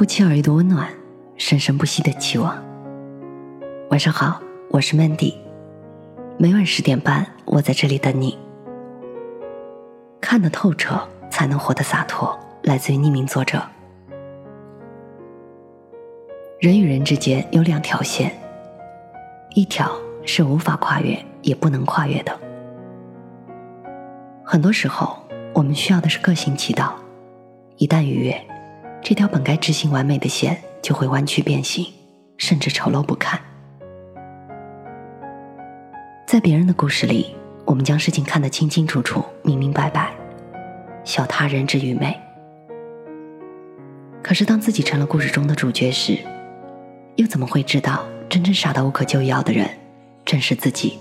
不期而遇的温暖，生生不息的期望。晚上好，我是 Mandy，每晚十点半，我在这里等你。看得透彻，才能活得洒脱。来自于匿名作者。人与人之间有两条线，一条是无法跨越，也不能跨越的。很多时候，我们需要的是各行其道。一旦逾越，这条本该执行完美的线就会弯曲变形，甚至丑陋不堪。在别人的故事里，我们将事情看得清清楚楚、明明白白，笑他人之愚昧。可是，当自己成了故事中的主角时，又怎么会知道真正傻到无可救药的人正是自己？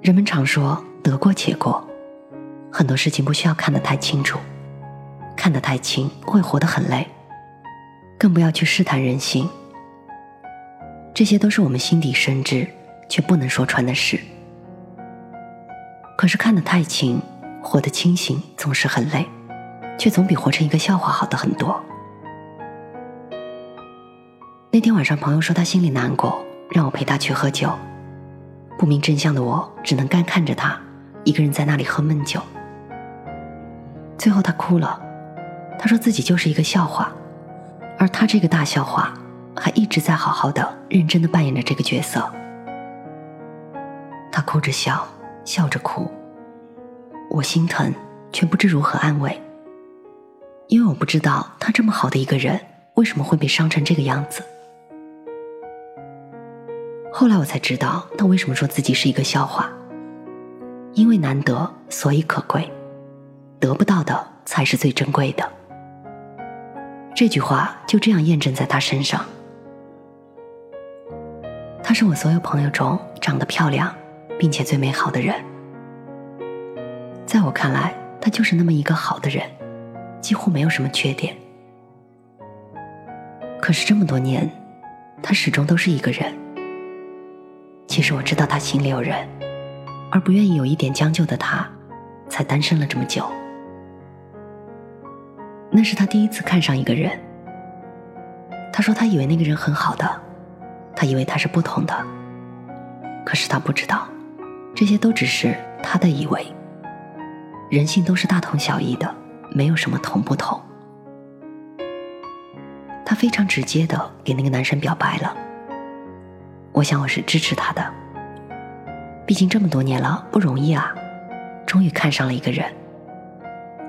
人们常说“得过且过”。很多事情不需要看得太清楚，看得太清会活得很累，更不要去试探人心。这些都是我们心底深知却不能说穿的事。可是看得太清，活得清醒总是很累，却总比活成一个笑话好的很多。那天晚上，朋友说他心里难过，让我陪他去喝酒。不明真相的我，只能干看着他一个人在那里喝闷酒。最后，他哭了。他说自己就是一个笑话，而他这个大笑话还一直在好好的、认真的扮演着这个角色。他哭着笑，笑着哭。我心疼，却不知如何安慰，因为我不知道他这么好的一个人为什么会被伤成这个样子。后来我才知道，他为什么说自己是一个笑话，因为难得，所以可贵。得不到的才是最珍贵的。这句话就这样验证在他身上。他是我所有朋友中长得漂亮，并且最美好的人。在我看来，他就是那么一个好的人，几乎没有什么缺点。可是这么多年，他始终都是一个人。其实我知道他心里有人，而不愿意有一点将就的他，才单身了这么久。那是他第一次看上一个人。他说他以为那个人很好的，他以为他是不同的。可是他不知道，这些都只是他的以为。人性都是大同小异的，没有什么同不同。他非常直接的给那个男生表白了。我想我是支持他的，毕竟这么多年了不容易啊，终于看上了一个人。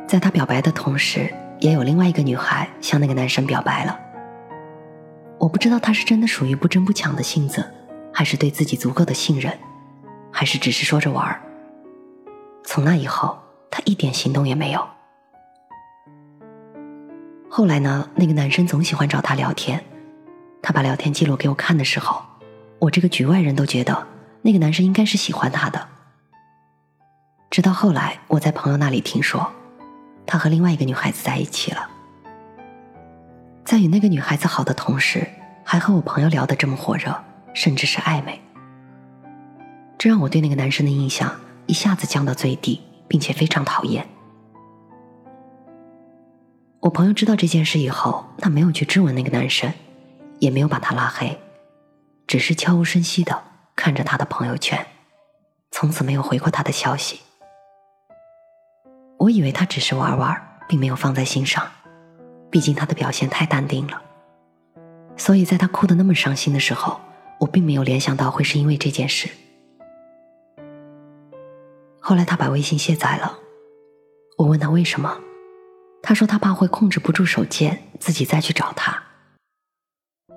在他表白的同时。也有另外一个女孩向那个男生表白了。我不知道他是真的属于不争不抢的性子，还是对自己足够的信任，还是只是说着玩儿。从那以后，他一点行动也没有。后来呢，那个男生总喜欢找他聊天，他把聊天记录给我看的时候，我这个局外人都觉得那个男生应该是喜欢他的。直到后来，我在朋友那里听说。他和另外一个女孩子在一起了，在与那个女孩子好的同时，还和我朋友聊得这么火热，甚至是暧昧。这让我对那个男生的印象一下子降到最低，并且非常讨厌。我朋友知道这件事以后，他没有去质问那个男生，也没有把他拉黑，只是悄无声息的看着他的朋友圈，从此没有回过他的消息。我以为他只是玩玩，并没有放在心上，毕竟他的表现太淡定了。所以在他哭得那么伤心的时候，我并没有联想到会是因为这件事。后来他把微信卸载了，我问他为什么，他说他怕会控制不住手贱，自己再去找他。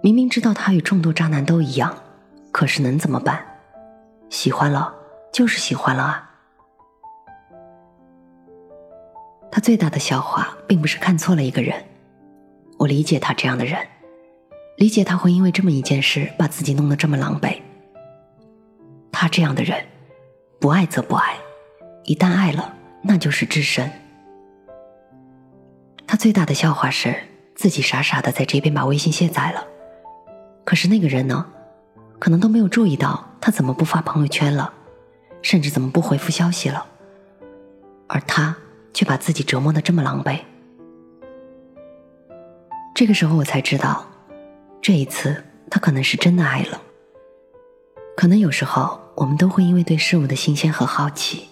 明明知道他与众多渣男都一样，可是能怎么办？喜欢了就是喜欢了啊。他最大的笑话，并不是看错了一个人。我理解他这样的人，理解他会因为这么一件事把自己弄得这么狼狈。他这样的人，不爱则不爱，一旦爱了，那就是至深。他最大的笑话是自己傻傻的在这边把微信卸载了，可是那个人呢，可能都没有注意到他怎么不发朋友圈了，甚至怎么不回复消息了，而他。却把自己折磨的这么狼狈。这个时候我才知道，这一次他可能是真的爱了。可能有时候我们都会因为对事物的新鲜和好奇，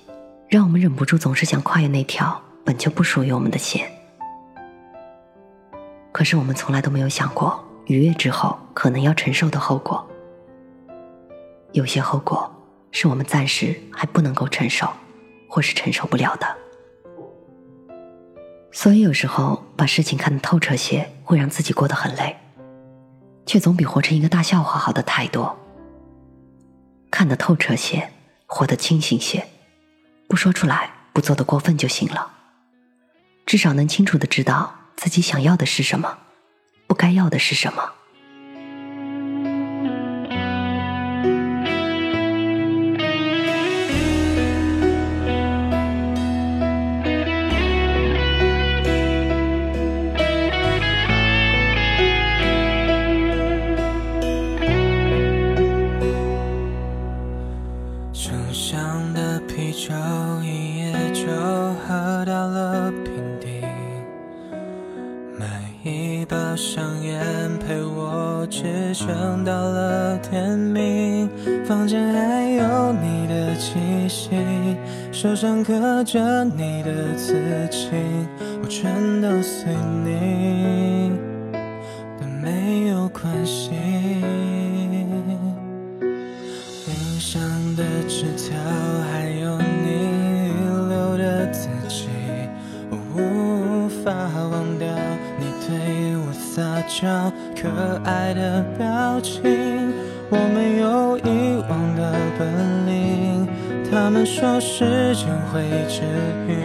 让我们忍不住总是想跨越那条本就不属于我们的线。可是我们从来都没有想过逾越之后可能要承受的后果。有些后果是我们暂时还不能够承受，或是承受不了的。所以有时候把事情看得透彻些，会让自己过得很累，却总比活成一个大笑话好得太多。看得透彻些，活得清醒些，不说出来，不做的过分就行了。至少能清楚的知道自己想要的是什么，不该要的是什么。手上刻着你的字迹，我全都随你，但没有关系。冰箱的纸条，还有你遗留的字迹，我无法忘掉你对我撒娇可爱的表情，我没有遗忘的本领。他们说时间会治愈，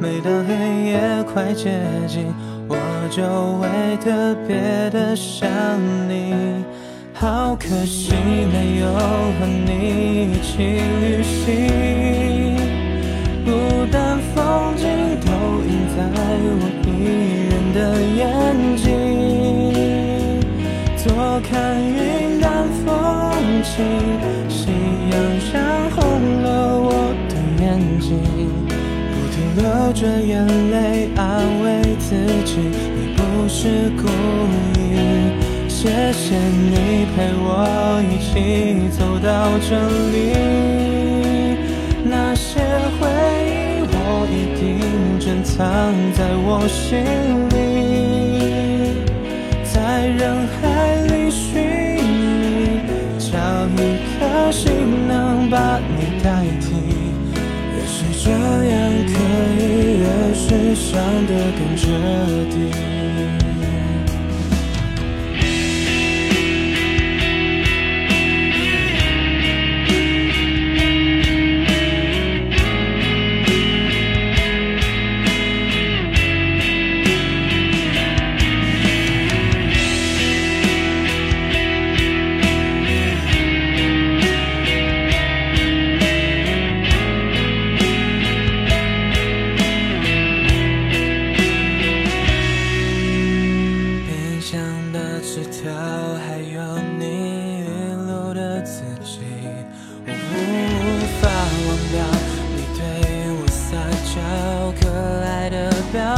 每当黑夜快接近，我就会特别的想你。好可惜没有和你一起旅行，孤单风景都映在我一人的眼睛，多看云淡风轻，着眼泪，安慰自己，你不是故意。谢谢你陪我一起走到这里，那些回忆我一定珍藏在我心里，伤得更彻底。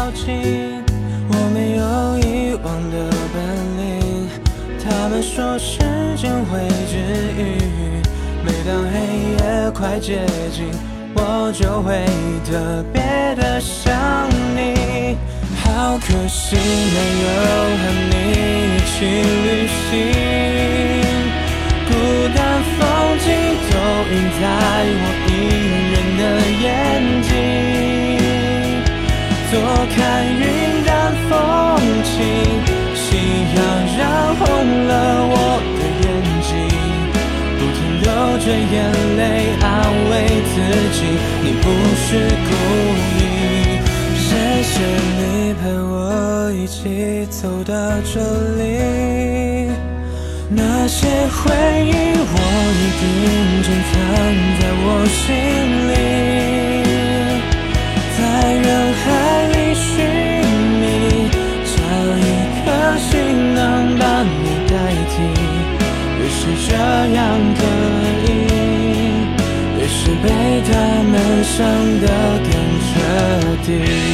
我没有遗忘的本领，他们说时间会治愈，每当黑夜快接近，我就会特别的想你。好可惜没有和你一起旅行，看云淡风轻。夕阳染红了我的眼睛，不停流着眼泪安慰自己，你不是故意。谢谢你陪我一起走到这里，那些回忆我一定珍藏在我心里，伤得更彻底